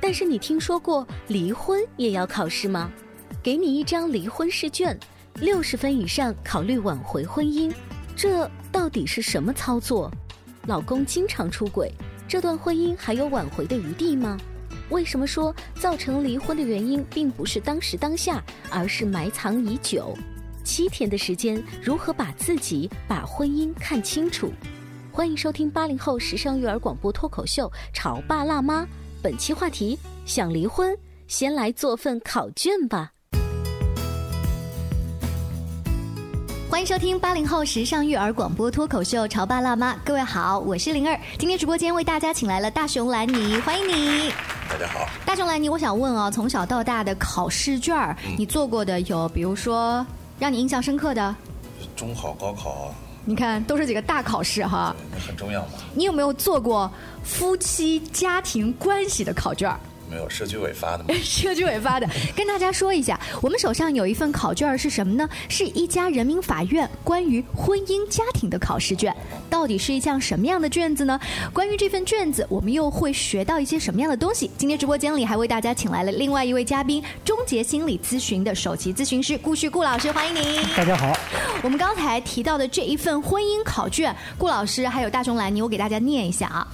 但是你听说过离婚也要考试吗？给你一张离婚试卷，六十分以上考虑挽回婚姻，这到底是什么操作？老公经常出轨，这段婚姻还有挽回的余地吗？为什么说造成离婚的原因并不是当时当下，而是埋藏已久？七天的时间，如何把自己、把婚姻看清楚？欢迎收听八零后时尚育儿广播脱口秀《潮爸辣妈》。本期话题：想离婚，先来做份考卷吧。欢迎收听八零后时尚育儿广播脱口秀《潮爸辣妈》，各位好，我是灵儿。今天直播间为大家请来了大熊兰妮，欢迎你。大家好，大熊兰妮，我想问啊，从小到大的考试卷儿，你做过的有，比如说让你印象深刻的，中考、高考，你看都是几个大考试哈。那很重要嘛。你有没有做过夫妻家庭关系的考卷儿？没有社区委发的吗？社区委发的，跟大家说一下，我们手上有一份考卷是什么呢？是一家人民法院关于婚姻家庭的考试卷。到底是一项什么样的卷子呢？关于这份卷子，我们又会学到一些什么样的东西？今天直播间里还为大家请来了另外一位嘉宾，终结心理咨询的首席咨询师顾旭顾老师，欢迎您。大家好。我们刚才提到的这一份婚姻考卷，顾老师还有大熊兰妮，我给大家念一下啊。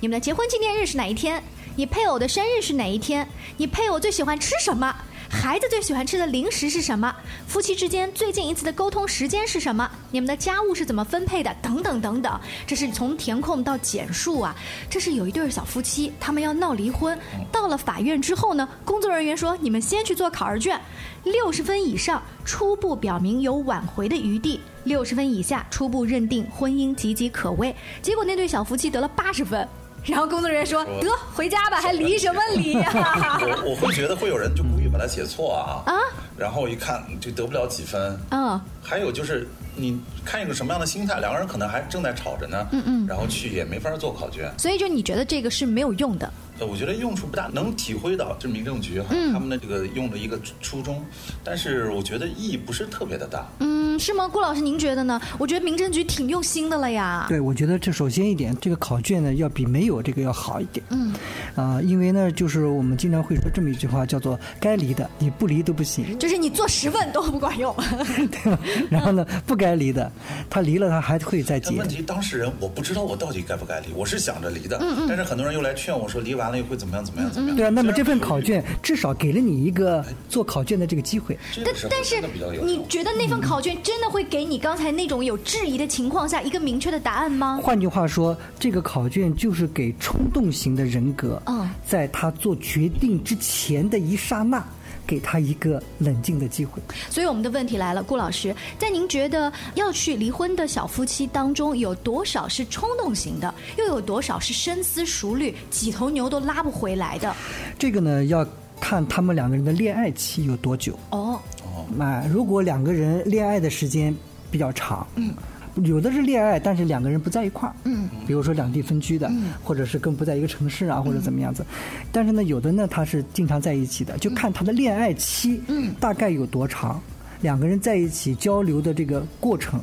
你们的结婚纪念日是哪一天？你配偶的生日是哪一天？你配偶最喜欢吃什么？孩子最喜欢吃的零食是什么？夫妻之间最近一次的沟通时间是什么？你们的家务是怎么分配的？等等等等，这是从填空到简述啊。这是有一对小夫妻，他们要闹离婚，到了法院之后呢，工作人员说你们先去做考试卷，六十分以上初步表明有挽回的余地，六十分以下初步认定婚姻岌岌可危。结果那对小夫妻得了八十分。然后工作人员说：“得回家吧，还离什么离呀？” 我我会觉得会有人就故意把它写错啊啊！然后一看就得不了几分。嗯，还有就是你看一个什么样的心态，两个人可能还正在吵着呢。嗯嗯，然后去也没法做考卷。所以就你觉得这个是没有用的？呃，我觉得用处不大，能体会到就是民政局哈他们的这个用的一个初衷，但是我觉得意义不是特别的大。嗯，是吗？顾老师您觉得呢？我觉得民政局挺用心的了呀。对，我觉得这首先一点，这个考卷呢要比没有这个要好一点。嗯，啊，因为呢，就是我们经常会说这么一句话，叫做“该离的你不离都不行”，就是你做十问都不管用。对吧？然后呢，不该离的，他离了他还会再结。问题当事人我不知道我到底该不该离，我是想着离的。嗯嗯。但是很多人又来劝我说离完。完了又会怎么样？怎么样？怎么样？对啊，那么这份考卷至少给了你一个做考卷的这个机会。但但是你觉得那份考卷真的会给你刚才那种有质疑的情况下一个明确的答案吗？换句话说，这个考卷就是给冲动型的人格，在他做决定之前的一刹那。给他一个冷静的机会。所以我们的问题来了，顾老师，在您觉得要去离婚的小夫妻当中，有多少是冲动型的，又有多少是深思熟虑、几头牛都拉不回来的？这个呢，要看他们两个人的恋爱期有多久。哦哦，那如果两个人恋爱的时间比较长，嗯。有的是恋爱，但是两个人不在一块儿。嗯，比如说两地分居的，或者是跟不在一个城市啊，或者怎么样子。但是呢，有的呢，他是经常在一起的，就看他的恋爱期，嗯，大概有多长。两个人在一起交流的这个过程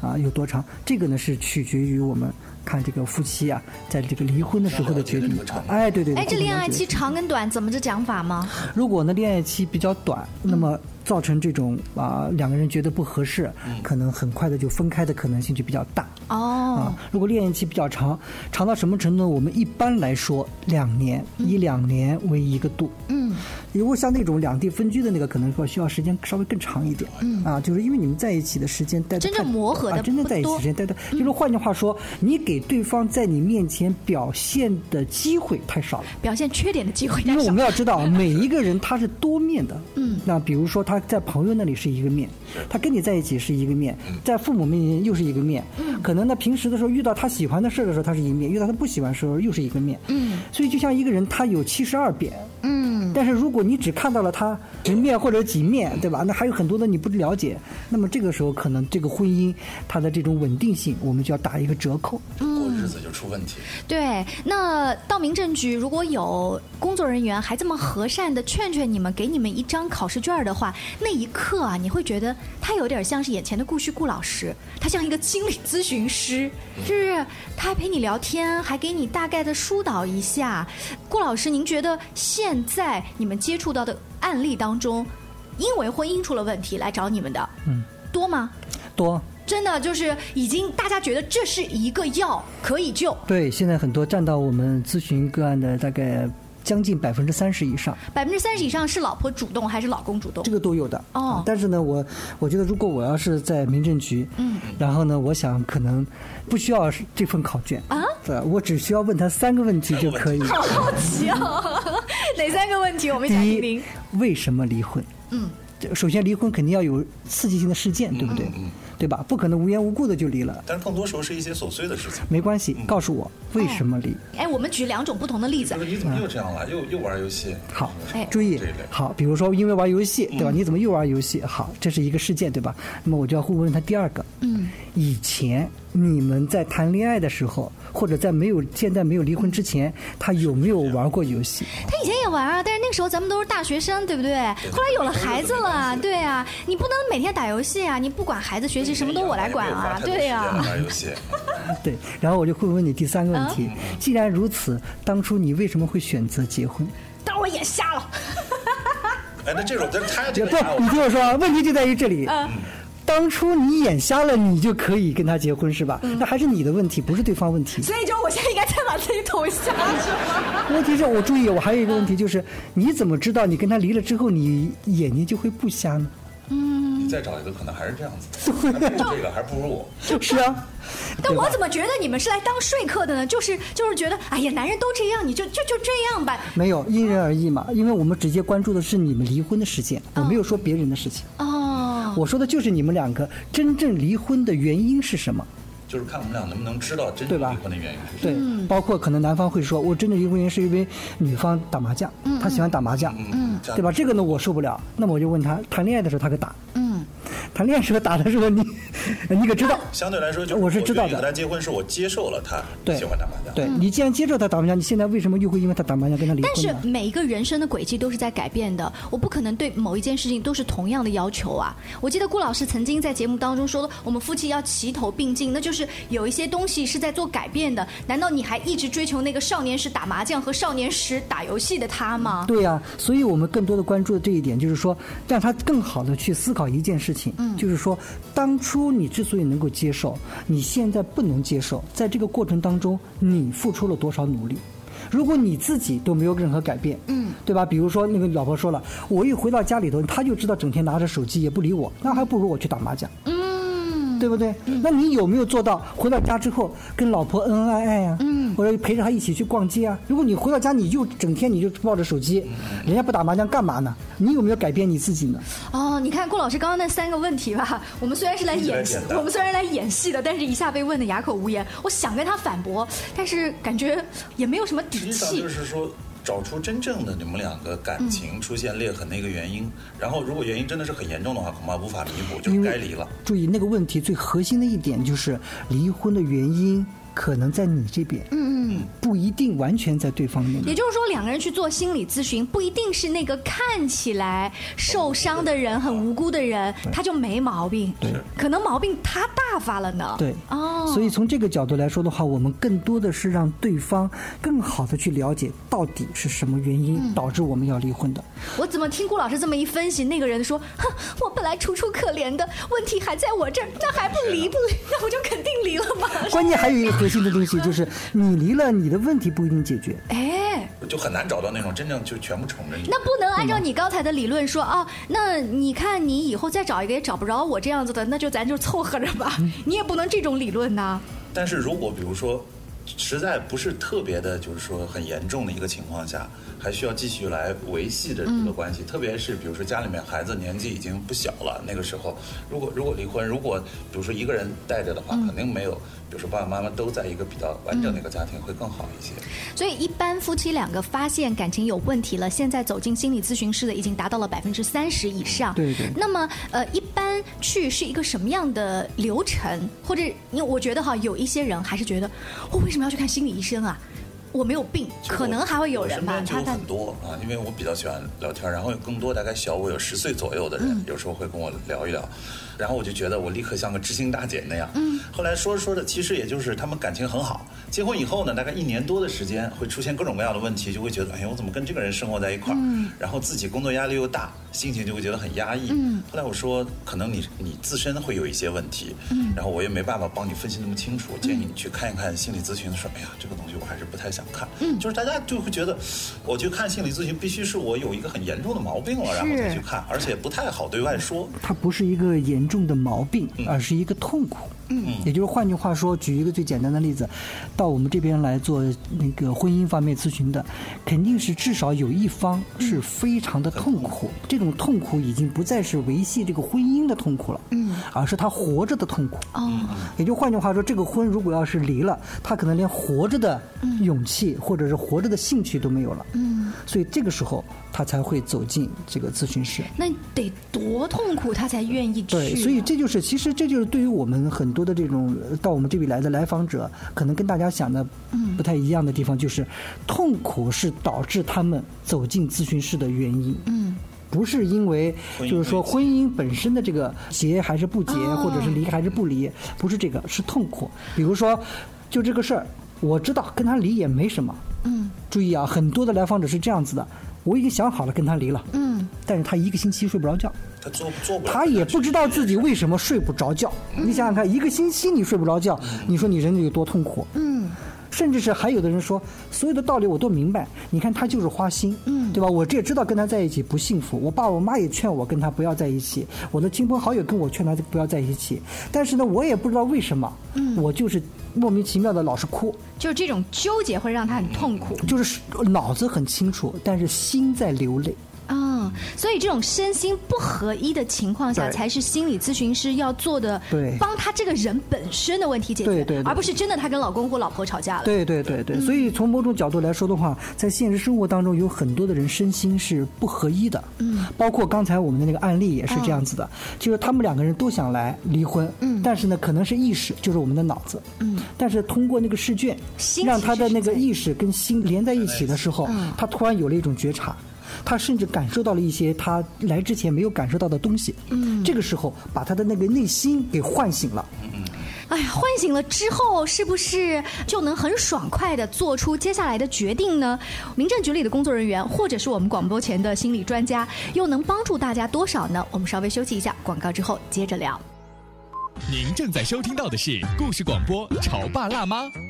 啊有多长？这个呢是取决于我们看这个夫妻啊，在这个离婚的时候的决定。哎，对对。哎，这恋爱期长跟短怎么这讲法吗？如果呢恋爱期比较短，那么。造成这种啊，两个人觉得不合适，可能很快的就分开的可能性就比较大。哦，啊，如果恋爱期比较长，长到什么程度？我们一般来说两年，以两年为一个度。嗯，如果像那种两地分居的那个，可能说需要时间稍微更长一点。嗯，啊，就是因为你们在一起的时间待真正磨合的真正在一起时间待的，就是换句话说，你给对方在你面前表现的机会太少了，表现缺点的机会太少。因为我们要知道，每一个人他是多面的。嗯，那比如说他。在朋友那里是一个面，他跟你在一起是一个面，在父母面前又是一个面。可能呢，平时的时候遇到他喜欢的事的时候，他是一面；遇到他不喜欢的时候，又是一个面。嗯，所以就像一个人，他有七十二变。嗯，但是如果你只看到了他十面或者几面，对吧？那还有很多的你不了解。那么这个时候，可能这个婚姻它的这种稳定性，我们就要打一个折扣。过日子就出问题。对，那到民政局如果有工作人员还这么和善的劝劝你们，给你们一张考试卷的话。那一刻啊，你会觉得他有点像是眼前的顾旭顾老师，他像一个心理咨询师，就是他还陪你聊天，还给你大概的疏导一下。顾老师，您觉得现在你们接触到的案例当中，因为婚姻出了问题来找你们的，嗯，多吗？多，真的就是已经大家觉得这是一个药可以救。对，现在很多占到我们咨询个案的大概。将近百分之三十以上，百分之三十以上是老婆主动还是老公主动？这个都有的哦。但是呢，我我觉得如果我要是在民政局，嗯，然后呢，我想可能不需要这份考卷啊，对，我只需要问他三个问题就可以。好好奇哦，哪三个问题？我们想听听。为什么离婚？嗯，首先离婚肯定要有刺激性的事件，对不对？嗯。对吧？不可能无缘无故的就离了。但是更多时候是一些琐碎的事情。没关系，告诉我为什么离？哎，我们举两种不同的例子。你怎么又这样了？又又玩游戏？好，注意，好，比如说因为玩游戏，对吧？你怎么又玩游戏？好，这是一个事件，对吧？那么我就要会问他第二个。嗯。以前你们在谈恋爱的时候，或者在没有现在没有离婚之前，他有没有玩过游戏？他以前也玩啊，但是那个时候咱们都是大学生，对不对？后来有了孩子了，对啊，你不能每天打游戏啊，你不管孩子学习，什么都我来管啊，对呀。玩游戏。对，然后我就会问你第三个问题：既然如此，当初你为什么会选择结婚？当我眼瞎了。哎，那这种这他这不，你听我说，问题就在于这里。嗯。当初你眼瞎了，你就可以跟他结婚是吧？那还是你的问题，不是对方问题。所以就我现在应该再把自己捅瞎，是吗？问题是我注意，我还有一个问题就是，你怎么知道你跟他离了之后，你眼睛就会不瞎呢？嗯，你再找一个，可能还是这样子。这个还不如我。是啊。但我怎么觉得你们是来当说客的呢？就是就是觉得，哎呀，男人都这样，你就就就这样吧。没有，因人而异嘛。因为我们直接关注的是你们离婚的事件，我没有说别人的事情。哦。我说的就是你们两个真正离婚的原因是什么？就是看我们俩能不能知道真正离婚的原因是什么。对，包括可能男方会说，我真正离婚原因是因为女方打麻将，他喜欢打麻将，对吧？这个呢我受不了，那么我就问他，谈恋爱的时候他可打。谈恋爱时候打的时候，你 你可知道？相对来说，就我是知道的。和他结婚是我接受了他喜欢打麻将。对你既然接受他打麻将，你现在为什么又会因为他打麻将跟他离婚？但是每一个人生的轨迹都是在改变的，我不可能对某一件事情都是同样的要求啊。我记得顾老师曾经在节目当中说，我们夫妻要齐头并进，那就是有一些东西是在做改变的。难道你还一直追求那个少年时打麻将和少年时打游戏的他吗？对呀，所以我们更多的关注的这一点就是说，让他更好的去思考一件事情。嗯，就是说，当初你之所以能够接受，你现在不能接受，在这个过程当中，你付出了多少努力？如果你自己都没有任何改变，嗯，对吧？比如说那个老婆说了，我一回到家里头，他就知道整天拿着手机也不理我，那还不如我去打麻将。嗯对不对？那你有没有做到回到家之后跟老婆恩恩爱爱呀？嗯，或者陪着他一起去逛街啊？如果你回到家你就整天你就抱着手机，人家不打麻将干嘛呢？你有没有改变你自己呢？哦，你看顾老师刚刚那三个问题吧，我们虽然是来演戏，我们虽然来演戏的，但是一下被问的哑口无言。我想跟他反驳，但是感觉也没有什么底气。就是说。找出真正的你们两个感情出现裂痕的一个原因，然后如果原因真的是很严重的话，恐怕无法弥补，就该离了。注意那个问题最核心的一点就是离婚的原因可能在你这边，嗯嗯，不不一定完全在对方那边。也就是说，两个人去做心理咨询，不一定是那个看起来受伤的人、很无辜的人，他就没毛病。对，可能毛病他大发了呢。对，哦。所以从这个角度来说的话，我们更多的是让对方更好的去了解到底是什么原因导致我们要离婚的。我怎么听顾老师这么一分析，那个人说：“哼，我本来楚楚可怜的，问题还在我这儿，那还不离不离？那我就肯定离了嘛。”关键还有一个核心的东西，就是你离了，你的问题不一定解决。哎，就很难找到那种真正就全部宠着你。那不能按照你刚才的理论说啊？那你看你以后再找一个也找不着我这样子的，那就咱就凑合着吧。你也不能这种理论呐。但是如果比如说。实在不是特别的，就是说很严重的一个情况下，还需要继续来维系着这个关系。特别是比如说家里面孩子年纪已经不小了，那个时候，如果如果离婚，如果比如说一个人带着的话，肯定没有，比如说爸爸妈妈都在一个比较完整的一个家庭会更好一些。所以一般夫妻两个发现感情有问题了，现在走进心理咨询室的已经达到了百分之三十以上。对对。那么呃，一般去是一个什么样的流程？或者因为我觉得哈，有一些人还是觉得我为什么？要去看心理医生啊！我没有病，可能还会有人吧。他很多啊，因为我比较喜欢聊天，然后有更多大概小我有十岁左右的人，有时候会跟我聊一聊。然后我就觉得我立刻像个知心大姐那样。嗯。后来说着说着，其实也就是他们感情很好。结婚以后呢，大概一年多的时间，会出现各种各样的问题，就会觉得，哎呀，我怎么跟这个人生活在一块儿？嗯。然后自己工作压力又大，心情就会觉得很压抑。嗯。后来我说，可能你你自身会有一些问题。嗯。然后我也没办法帮你分析那么清楚，建议你去看一看心理咨询。说，哎呀，这个东西我还是不太想看。嗯。就是大家就会觉得，我去看心理咨询，必须是我有一个很严重的毛病了，然后再去看，而且不太好对外说。它不是一个严。重的毛病，而是一个痛苦。嗯，也就是换句话说，举一个最简单的例子，到我们这边来做那个婚姻方面咨询的，肯定是至少有一方是非常的痛苦。这种痛苦已经不再是维系这个婚姻的痛苦了，嗯，而是他活着的痛苦。哦，也就换句话说，这个婚如果要是离了，他可能连活着的勇气或者是活着的兴趣都没有了。嗯，所以这个时候他才会走进这个咨询室。那得多痛苦，他才愿意对，所以这就是其实这就是对于我们很多。多的这种到我们这里来的来访者，可能跟大家想的不太一样的地方，就是痛苦是导致他们走进咨询室的原因。嗯，不是因为就是说婚姻本身的这个结还是不结，或者是离还是不离，不是这个，是痛苦。比如说，就这个事儿，我知道跟他离也没什么。嗯，注意啊，很多的来访者是这样子的，我已经想好了跟他离了。嗯，但是他一个星期睡不着觉。他做做不，他也不知道自己为什么睡不着觉。你想想看，一个星期你睡不着觉，你说你人有多痛苦？嗯，甚至是还有的人说，所有的道理我都明白。你看他就是花心，嗯，对吧？我这也知道跟他在一起不幸福。我爸我妈也劝我跟他不要在一起，我的亲朋好友跟我劝他不要在一起。但是呢，我也不知道为什么，嗯，我就是莫名其妙的老是哭。就是这种纠结会让他很痛苦。就是脑子很清楚，但是心在流泪。嗯，所以这种身心不合一的情况下，才是心理咨询师要做的，对，帮他这个人本身的问题解决，对对，而不是真的他跟老公或老婆吵架了。对对对对，所以从某种角度来说的话，在现实生活当中，有很多的人身心是不合一的。嗯，包括刚才我们的那个案例也是这样子的，就是他们两个人都想来离婚，嗯，但是呢，可能是意识，就是我们的脑子，嗯，但是通过那个试卷，让他的那个意识跟心连在一起的时候，他突然有了一种觉察。他甚至感受到了一些他来之前没有感受到的东西。嗯，这个时候把他的那个内心给唤醒了。嗯嗯，哎呀，唤醒了之后，是不是就能很爽快的做出接下来的决定呢？民政局里的工作人员，或者是我们广播前的心理专家，又能帮助大家多少呢？我们稍微休息一下，广告之后接着聊。您正在收听到的是故事广播《潮爸辣妈》。《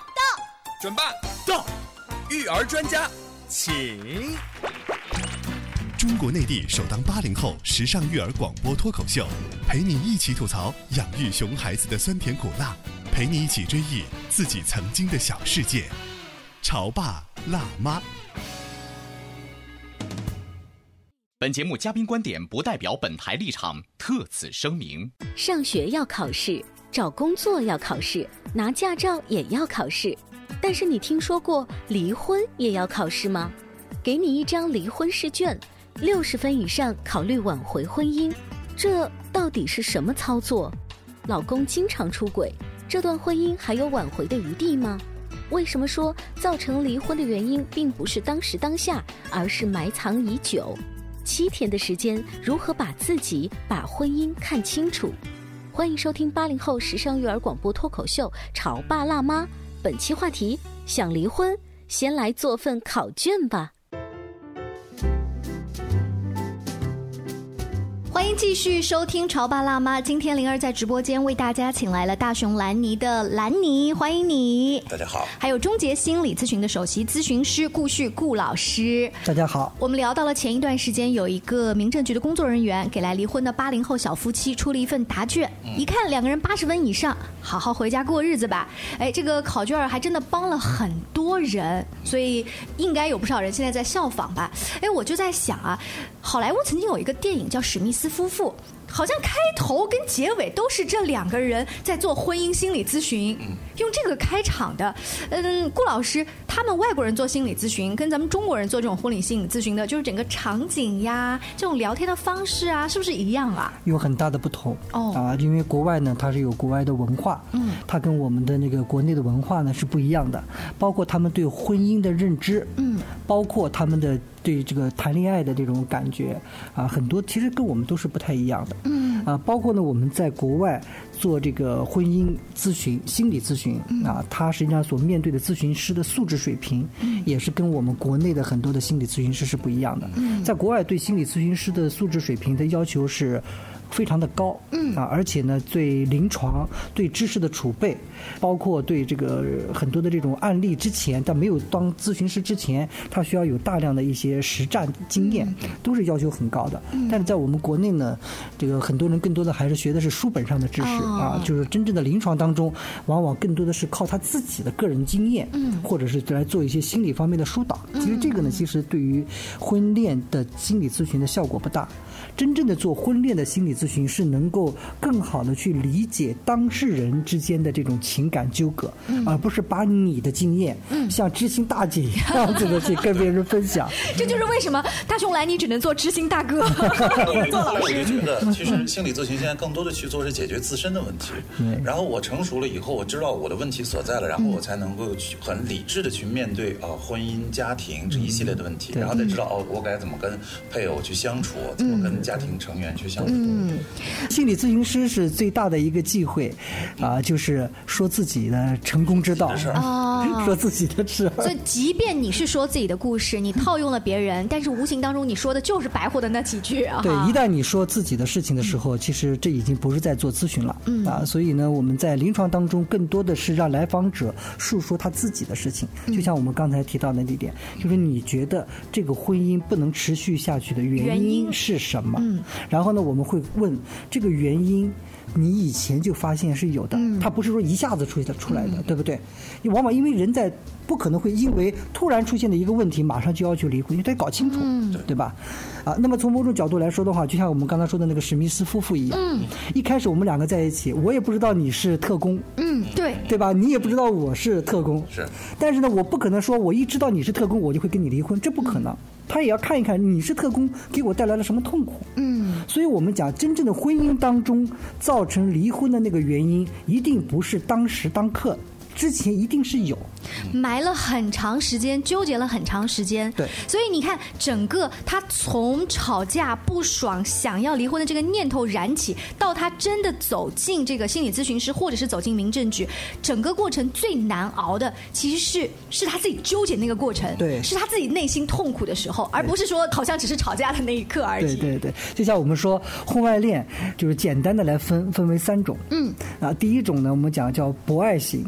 准备到，育儿专家，请。中国内地首档八零后时尚育儿广播脱口秀，陪你一起吐槽养育熊孩子的酸甜苦辣，陪你一起追忆自己曾经的小世界。潮爸辣妈。本节目嘉宾观点不代表本台立场，特此声明。上学要考试，找工作要考试，拿驾照也要考试。但是你听说过离婚也要考试吗？给你一张离婚试卷，六十分以上考虑挽回婚姻，这到底是什么操作？老公经常出轨，这段婚姻还有挽回的余地吗？为什么说造成离婚的原因并不是当时当下，而是埋藏已久？七天的时间，如何把自己、把婚姻看清楚？欢迎收听八零后时尚育儿广播脱口秀《潮爸辣妈》。本期话题：想离婚，先来做份考卷吧。欢迎继续收听《潮爸辣妈》。今天灵儿在直播间为大家请来了大熊兰尼的兰尼，欢迎你。大家好。还有终结心理咨询的首席咨询师顾旭顾老师，大家好。我们聊到了前一段时间，有一个民政局的工作人员给来离婚的八零后小夫妻出了一份答卷，一看两个人八十分以上，好好回家过日子吧。哎，这个考卷还真的帮了很多人，所以应该有不少人现在在效仿吧。哎，我就在想啊，好莱坞曾经有一个电影叫《史密斯》。夫妇好像开头跟结尾都是这两个人在做婚姻心理咨询，用这个开场的。嗯，顾老师，他们外国人做心理咨询跟咱们中国人做这种婚礼心理咨询的，就是整个场景呀，这种聊天的方式啊，是不是一样啊？有很大的不同哦啊，因为国外呢，它是有国外的文化，嗯，它跟我们的那个国内的文化呢是不一样的，包括他们对婚姻的认知，嗯，包括他们的。对这个谈恋爱的这种感觉啊，很多其实跟我们都是不太一样的。嗯啊，包括呢，我们在国外做这个婚姻咨询、心理咨询啊，他实际上所面对的咨询师的素质水平，也是跟我们国内的很多的心理咨询师是不一样的。在国外，对心理咨询师的素质水平的要求是。非常的高，嗯啊，而且呢，对临床、对知识的储备，包括对这个很多的这种案例之前，但没有当咨询师之前，他需要有大量的一些实战经验，都是要求很高的。但是在我们国内呢，这个很多人更多的还是学的是书本上的知识啊，就是真正的临床当中，往往更多的是靠他自己的个人经验，嗯，或者是来做一些心理方面的疏导。其实这个呢，其实对于婚恋的心理咨询的效果不大。真正的做婚恋的心理咨询，是能够更好的去理解当事人之间的这种情感纠葛，而不是把你的经验像知心大姐一样子的去跟别人分享。这就是为什么大雄来你只能做知心大哥。做老师，我觉得其实心理咨询现在更多的去做是解决自身的问题。然后我成熟了以后，我知道我的问题所在了，然后我才能够去很理智的去面对啊婚姻家庭这一系列的问题，然后再知道哦我该怎么跟配偶去相处，怎么跟。家庭成员去相处。嗯，心理咨询师是最大的一个忌讳，啊，就是说自己的成功之道啊，说自己的事。所以，即便你是说自己的故事，你套用了别人，但是无形当中你说的就是白活的那几句啊。对，一旦你说自己的事情的时候，其实这已经不是在做咨询了。嗯啊，所以呢，我们在临床当中更多的是让来访者诉说他自己的事情。就像我们刚才提到的那点，就是你觉得这个婚姻不能持续下去的原因是什么？嗯，然后呢，我们会问这个原因，你以前就发现是有的，它不是说一下子出现出来的，对不对？你往往因为人在不可能会因为突然出现的一个问题，马上就要求离婚，你得搞清楚，对吧？啊，那么从某种角度来说的话，就像我们刚才说的那个史密斯夫妇一样，一开始我们两个在一起，我也不知道你是特工，嗯，对，对吧？你也不知道我是特工，是，但是呢，我不可能说我一知道你是特工，我就会跟你离婚，这不可能。他也要看一看你是特工给我带来了什么痛苦。嗯，所以我们讲真正的婚姻当中造成离婚的那个原因，一定不是当时当刻。之前一定是有，埋了很长时间，纠结了很长时间。对，所以你看，整个他从吵架不爽、想要离婚的这个念头燃起，到他真的走进这个心理咨询师，或者是走进民政局，整个过程最难熬的，其实是是他自己纠结那个过程，对，是他自己内心痛苦的时候，而不是说好像只是吵架的那一刻而已。对对对，就像我们说婚外恋，就是简单的来分分为三种。嗯，啊，第一种呢，我们讲叫博爱型。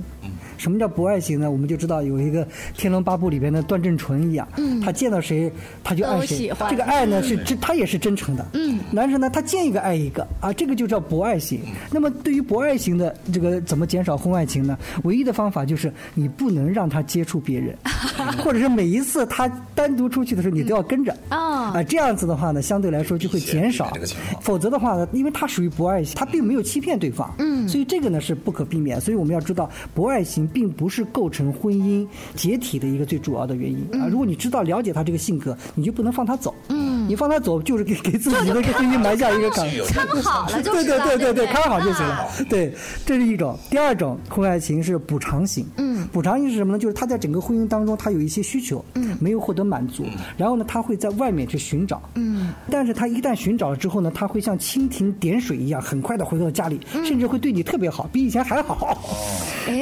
什么叫博爱型呢？我们就知道有一个《天龙八部》里边的段正淳一样，嗯，他见到谁他就爱谁，这个爱呢是真，他也是真诚的。嗯，男生呢他见一个爱一个啊，这个就叫博爱型。那么对于博爱型的这个怎么减少婚外情呢？唯一的方法就是你不能让他接触别人，或者是每一次他单独出去的时候你都要跟着啊啊，这样子的话呢，相对来说就会减少。否则的话呢，因为他属于博爱型，他并没有欺骗对方，嗯，所以这个呢是不可避免。所以我们要知道，博爱型并不是构成婚姻解体的一个最主要的原因啊。如果你知道了解他这个性格，你就不能放他走，嗯，你放他走就是给给自己的婚姻埋下一个坎，看好了就对对对对对，看好就行了。对，这是一种。第二种婚外情是补偿型，嗯，补偿型是什么呢？就是他在整个婚姻当中他有一些需求，嗯，没有获得满足，然后呢，他会在外面去寻找，嗯，但是他一旦寻找了之后呢，他会像蜻蜓点水一样，很快的回到家里，甚至会对你特别好，比以前还好。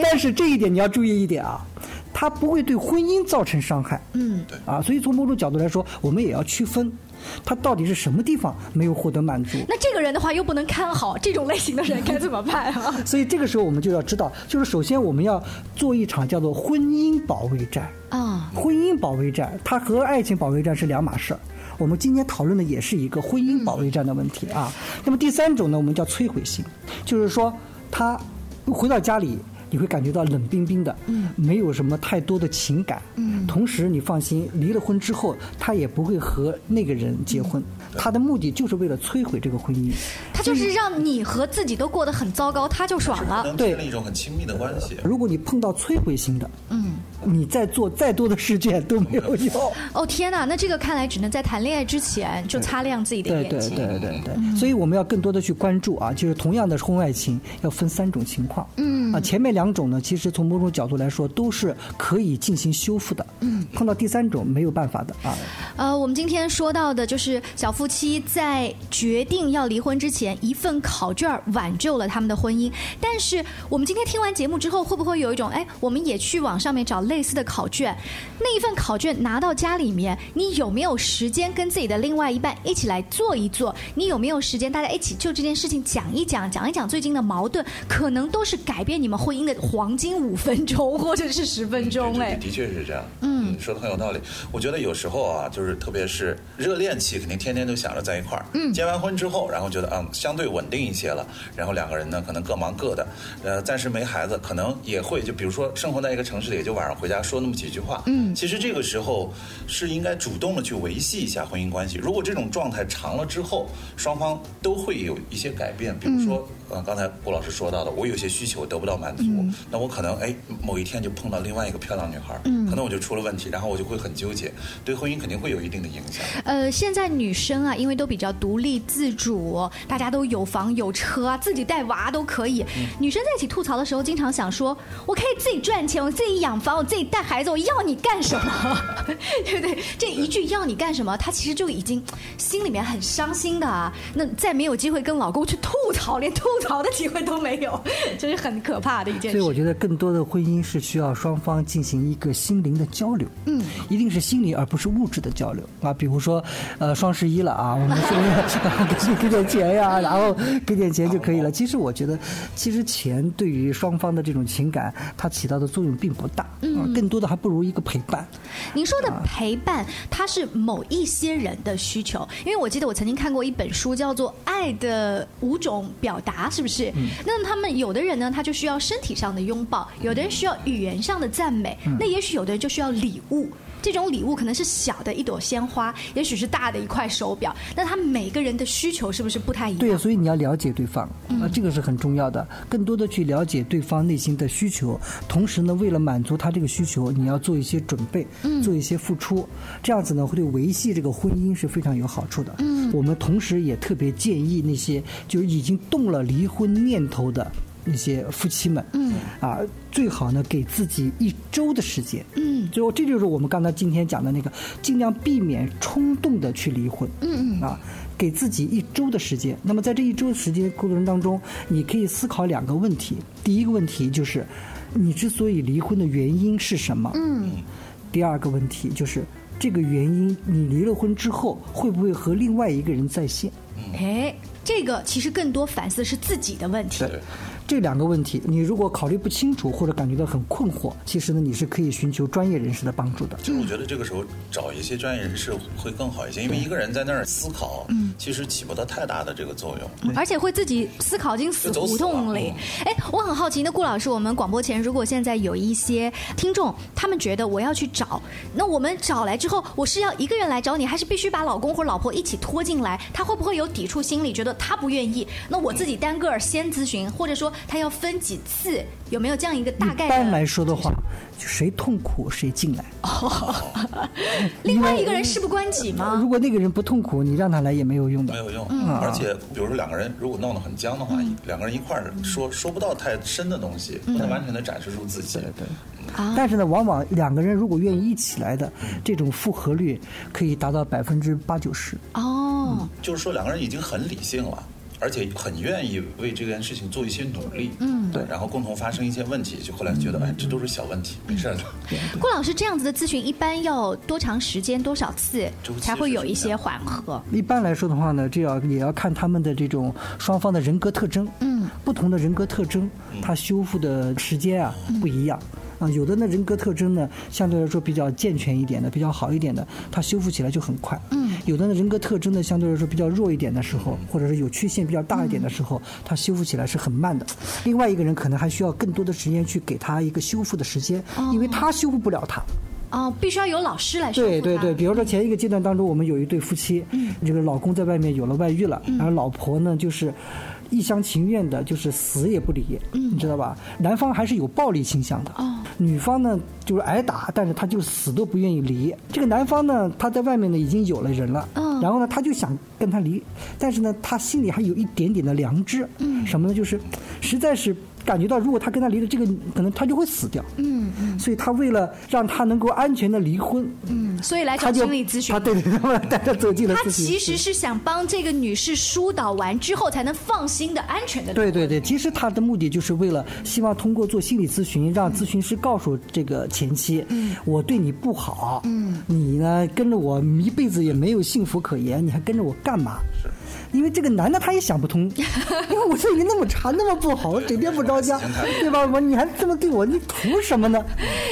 但是这一点你要注意一点啊，他不会对婚姻造成伤害。嗯，对啊，所以从某种角度来说，我们也要区分，他到底是什么地方没有获得满足。那这个人的话又不能看好，这种类型的人该怎么办啊？所以这个时候我们就要知道，就是首先我们要做一场叫做婚姻保卫战啊。婚姻保卫战，它和爱情保卫战是两码事儿。我们今天讨论的也是一个婚姻保卫战的问题啊。那么第三种呢，我们叫摧毁性，就是说他回到家里。你会感觉到冷冰冰的，嗯，没有什么太多的情感，嗯，同时你放心，离了婚之后，他也不会和那个人结婚，他的目的就是为了摧毁这个婚姻，他就是让你和自己都过得很糟糕，他就爽了，对，一种很亲密的关系。如果你碰到摧毁型的，嗯。你再做再多的试卷都没有用。哦天哪，那这个看来只能在谈恋爱之前就擦亮自己的眼睛。对对对对对。所以我们要更多的去关注啊，就是同样的婚外情要分三种情况。嗯。啊，前面两种呢，其实从某种角度来说都是可以进行修复的。嗯。碰到第三种没有办法的啊。呃，我们今天说到的就是小夫妻在决定要离婚之前，一份考卷挽救了他们的婚姻。但是我们今天听完节目之后，会不会有一种哎，我们也去网上面找？类似的考卷，那一份考卷拿到家里面，你有没有时间跟自己的另外一半一起来做一做？你有没有时间大家一起就这件事情讲一讲，讲一讲最近的矛盾，可能都是改变你们婚姻的黄金五分钟或者是十分钟。哎，的确是这样。嗯，说的很有道理。我觉得有时候啊，就是特别是热恋期，肯定天天都想着在一块儿。嗯，结完婚之后，然后觉得嗯相对稳定一些了，然后两个人呢可能各忙各的，呃，暂时没孩子，可能也会就比如说生活在一个城市里，也就晚上。回家说那么几句话，嗯，其实这个时候是应该主动的去维系一下婚姻关系。如果这种状态长了之后，双方都会有一些改变，比如说。嗯，刚才郭老师说到的，我有些需求得不到满足，那我可能哎某一天就碰到另外一个漂亮女孩，可能我就出了问题，然后我就会很纠结，对婚姻肯定会有一定的影响。呃，现在女生啊，因为都比较独立自主，大家都有房有车啊，自己带娃都可以。女生在一起吐槽的时候，经常想说，我可以自己赚钱，我自己养房，我自己带孩子，我要你干什么？对不对？这一句要你干什么，她其实就已经心里面很伤心的啊。那再没有机会跟老公去吐槽，连吐。槽的机会都没有，这是很可怕的一件事。所以我觉得更多的婚姻是需要双方进行一个心灵的交流，嗯，一定是心灵而不是物质的交流啊。比如说，呃，双十一了啊，我们是不是给点钱呀？然后给点钱就可以了。其实我觉得，其实钱对于双方的这种情感，它起到的作用并不大，嗯，更多的还不如一个陪伴。您说的陪伴，它是某一些人的需求，因为我记得我曾经看过一本书，叫做《爱的五种表达》。是不是？那他们有的人呢，他就需要身体上的拥抱；有的人需要语言上的赞美；那也许有的人就需要礼物。这种礼物可能是小的一朵鲜花，也许是大的一块手表。那他每个人的需求是不是不太一样？对，所以你要了解对方，啊，这个是很重要的。更多的去了解对方内心的需求，同时呢，为了满足他这个需求，你要做一些准备，做一些付出。这样子呢，会对维系这个婚姻是非常有好处的。嗯，我们同时也特别建议那些就已经动了离婚念头的。那些夫妻们，嗯，啊，最好呢给自己一周的时间，嗯，最后这就是我们刚才今天讲的那个，尽量避免冲动的去离婚，嗯嗯，啊，给自己一周的时间。那么在这一周的时间过程当中，你可以思考两个问题。第一个问题就是，你之所以离婚的原因是什么？嗯。第二个问题就是，这个原因你离了婚之后会不会和另外一个人在线？哎。这个其实更多反思是自己的问题。这两个问题，你如果考虑不清楚或者感觉到很困惑，其实呢，你是可以寻求专业人士的帮助的。就我觉得这个时候找一些专业人士会更好一些，因为一个人在那儿思考，嗯，其实起不到太大的这个作用，而且会自己思考进死胡同里。哎，我很好奇，那顾老师，我们广播前如果现在有一些听众，他们觉得我要去找，那我们找来之后，我是要一个人来找你，还是必须把老公或老婆一起拖进来？他会不会有抵触心理，觉得他不愿意？那我自己单个儿先咨询，或者说他要分几次，有没有这样一个大概？一般来说的话，谁痛苦谁进来。哦 另外一个人事不关己吗？如果那个人不痛苦，你让他来也没有用的。没有用。嗯。而且，比如说两个人如果弄得很僵的话，两个人一块儿说说不到太深的东西，不能完全的展示出自己。对。但是呢，往往两个人如果愿意一起来的，这种复合率可以达到百分之八九十。哦。就是说，两个人已经很理性了。而且很愿意为这件事情做一些努力，嗯，对，然后共同发生一些问题，就后来觉得，哎，这都是小问题，没事的。顾 老师这样子的咨询一般要多长时间、多少次才会有一些缓和？一般来说的话呢，这要也要看他们的这种双方的人格特征，嗯，不同的人格特征，它修复的时间啊不一样。啊，有的呢人格特征呢相对来说比较健全一点的，比较好一点的，它修复起来就很快。嗯，有的呢人格特征呢相对来说比较弱一点的时候，或者是有缺陷比较大一点的时候，他修复起来是很慢的。另外一个人可能还需要更多的时间去给他一个修复的时间，因为他修复不了他。哦，必须要有老师来修复对对对，比如说前一个阶段当中，我们有一对夫妻，嗯，这个老公在外面有了外遇了，然后老婆呢就是。一厢情愿的，就是死也不离，你知道吧？男方还是有暴力倾向的，女方呢就是挨打，但是他就死都不愿意离。这个男方呢，他在外面呢已经有了人了，然后呢他就想跟他离，但是呢他心里还有一点点的良知，什么呢？就是实在是。感觉到，如果他跟他离了，这个可能他就会死掉。嗯嗯。所以他为了让他能够安全的离婚，嗯，所以来找心理咨询。他对对对，带他走进了。他其实是想帮这个女士疏导完之后，才能放心的、安全的。对对对，其实他的目的就是为了希望通过做心理咨询，让咨询师告诉这个前妻，嗯，我对你不好，嗯，你呢跟着我一辈子也没有幸福可言，你还跟着我干嘛？是。因为这个男的他也想不通，因为我对你那么差，那么不好，整天不着家，对吧？我你还这么对我，你图什么呢？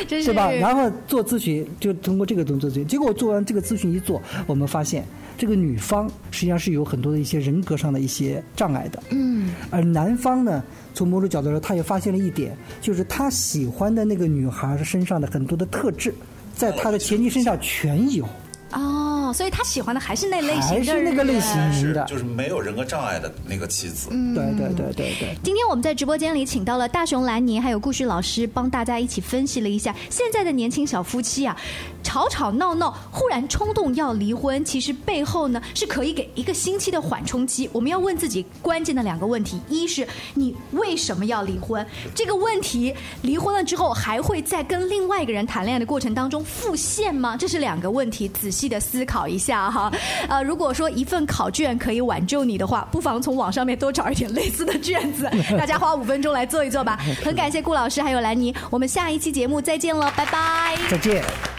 是吧？然后做咨询就通过这个动作咨询，结果我做完这个咨询一做，我们发现这个女方实际上是有很多的一些人格上的一些障碍的。嗯。而男方呢，从某种角度说，他也发现了一点，就是他喜欢的那个女孩身上的很多的特质，在他的前妻身上全有。哦，所以他喜欢的还是那类型的，还是那个类型的，就是没有人格障碍的那个妻子。嗯，对对对对对。今天我们在直播间里请到了大熊兰尼还有顾旭老师，帮大家一起分析了一下现在的年轻小夫妻啊，吵吵闹闹，忽然冲动要离婚，其实背后呢是可以给一个星期的缓冲期。我们要问自己关键的两个问题：一是你为什么要离婚？这个问题离婚了之后还会在跟另外一个人谈恋爱的过程当中复现吗？这是两个问题，仔细。的思考一下哈，呃，如果说一份考卷可以挽救你的话，不妨从网上面多找一点类似的卷子，大家花五分钟来做一做吧。很感谢顾老师还有兰妮，我们下一期节目再见了，拜拜。再见。